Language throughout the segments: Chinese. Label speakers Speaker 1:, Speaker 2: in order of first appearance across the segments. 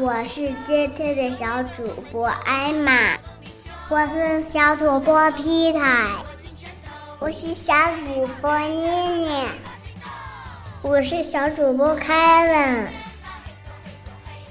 Speaker 1: 我
Speaker 2: 是今天的
Speaker 3: 小主播艾玛，我是小主播皮泰，我是小主播妮妮，我是小主播凯文，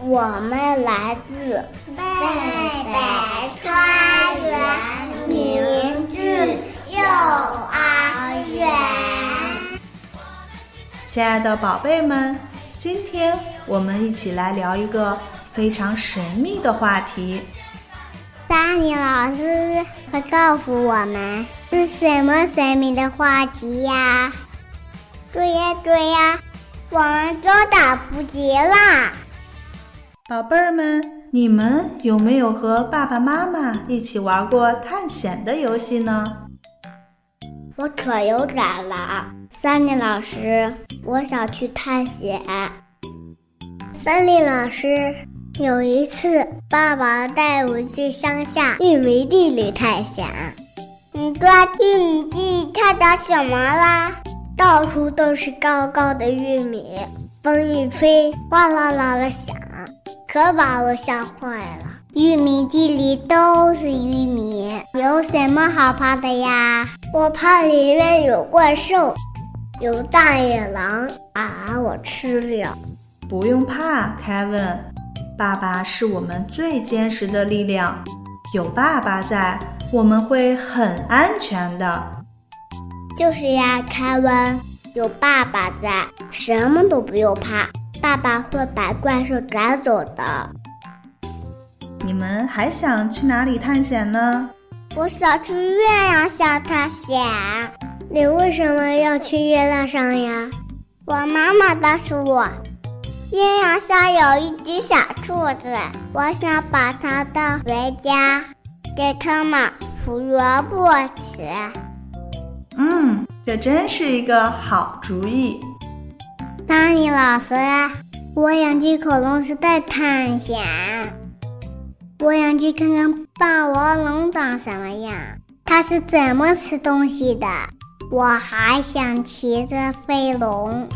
Speaker 3: 我们来自贝贝川园明智幼儿园。
Speaker 2: 亲爱的宝贝们，今天我们一起来聊一个非常神秘的话题。
Speaker 3: 丹尼老师会告诉我们是什么神秘的话题呀？对呀，对呀，我们都等不及啦！
Speaker 2: 宝贝儿们，你们有没有和爸爸妈妈一起玩过探险的游戏呢？
Speaker 3: 我可有胆了，三林老师，我想去探险。三林老师，有一次，爸爸带我去乡下玉米地里探险。你在玉米地看到什么啦？到处都是高高的玉米，风一吹，哗啦啦的响，可把我吓坏了。玉米地里都是玉米，有什么好怕的呀？我怕里面有怪兽，有大野狼，把我吃了。
Speaker 2: 不用怕，凯文，爸爸是我们最坚实的力量，有爸爸在，我们会很安全的。
Speaker 3: 就是呀，凯文，有爸爸在，什么都不用怕，爸爸会把怪兽赶走的。
Speaker 2: 你们还想去哪里探险呢？
Speaker 3: 我想去月亮上探险。你为什么要去月亮上呀？我妈妈告诉我，月亮上有一只小兔子，我想把它带回家，给它们胡萝卜吃。
Speaker 2: 嗯，这真是一个好主意。
Speaker 3: 丹尼老师，我想去恐龙时代探险。我想去看看霸王龙长什么样，它是怎么吃东西的。我还想骑着飞龙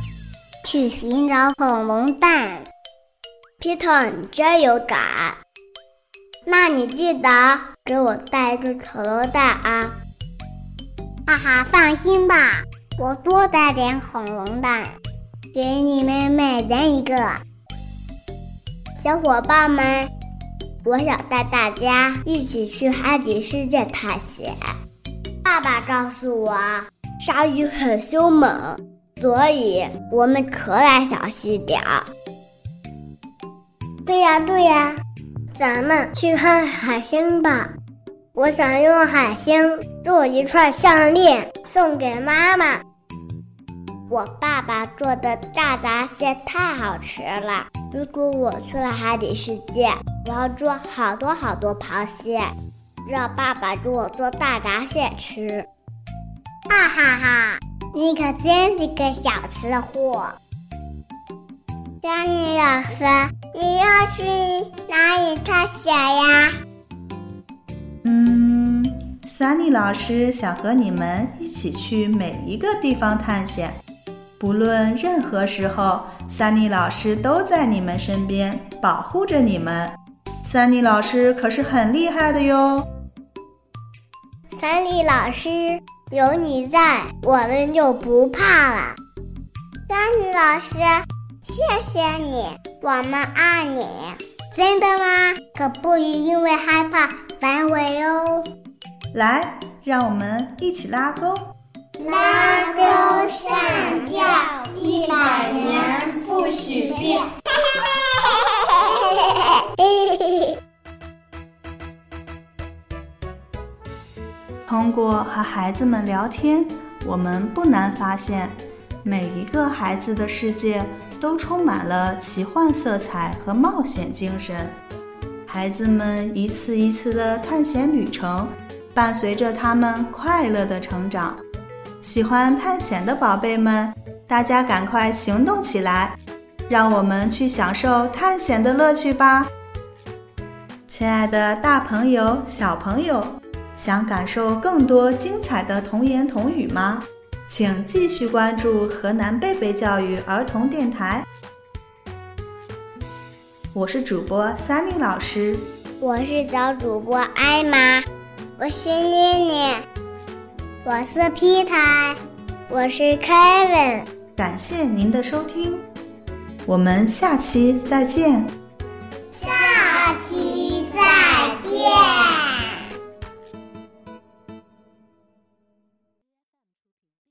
Speaker 3: 去寻找恐龙蛋。皮特，你真有胆！那你记得给我带一个恐龙蛋啊！哈哈，放心吧，我多带点恐龙蛋，给你们每人一个。小伙伴们。我想带大家一起去海底世界探险。爸爸告诉我，鲨鱼很凶猛，所以我们可得小心点儿。对呀，对呀，咱们去看海星吧。我想用海星做一串项链送给妈妈。我爸爸做的大闸蟹太好吃了。如果我去了海底世界，我要做好多好多螃蟹，让爸爸给我做大闸蟹吃。哈哈哈！你可真是个小吃货。丹尼老师，你要去哪里探险呀？
Speaker 2: 嗯，三妮老师想和你们一起去每一个地方探险。不论任何时候，三妮老师都在你们身边，保护着你们。三妮老师可是很厉害的哟。
Speaker 3: 三妮老师，有你在，我们就不怕了。三妮老师，谢谢你，我们爱你。真的吗？可不许因为害怕反悔哦。
Speaker 2: 来，让我们一起拉钩。
Speaker 3: 拉钩上吊，一百年不许变。
Speaker 2: 通过和孩子们聊天，我们不难发现，每一个孩子的世界都充满了奇幻色彩和冒险精神。孩子们一次一次的探险旅程，伴随着他们快乐的成长。喜欢探险的宝贝们，大家赶快行动起来，让我们去享受探险的乐趣吧！亲爱的，大朋友、小朋友，想感受更多精彩的童言童语吗？请继续关注河南贝贝教育儿童电台。我是主播 Sunny 老师，
Speaker 3: 我是小主播艾玛，我是妮妮，我是 Peter，我是 Kevin。
Speaker 2: 感谢您的收听，我们下期再见。
Speaker 3: 下期再见。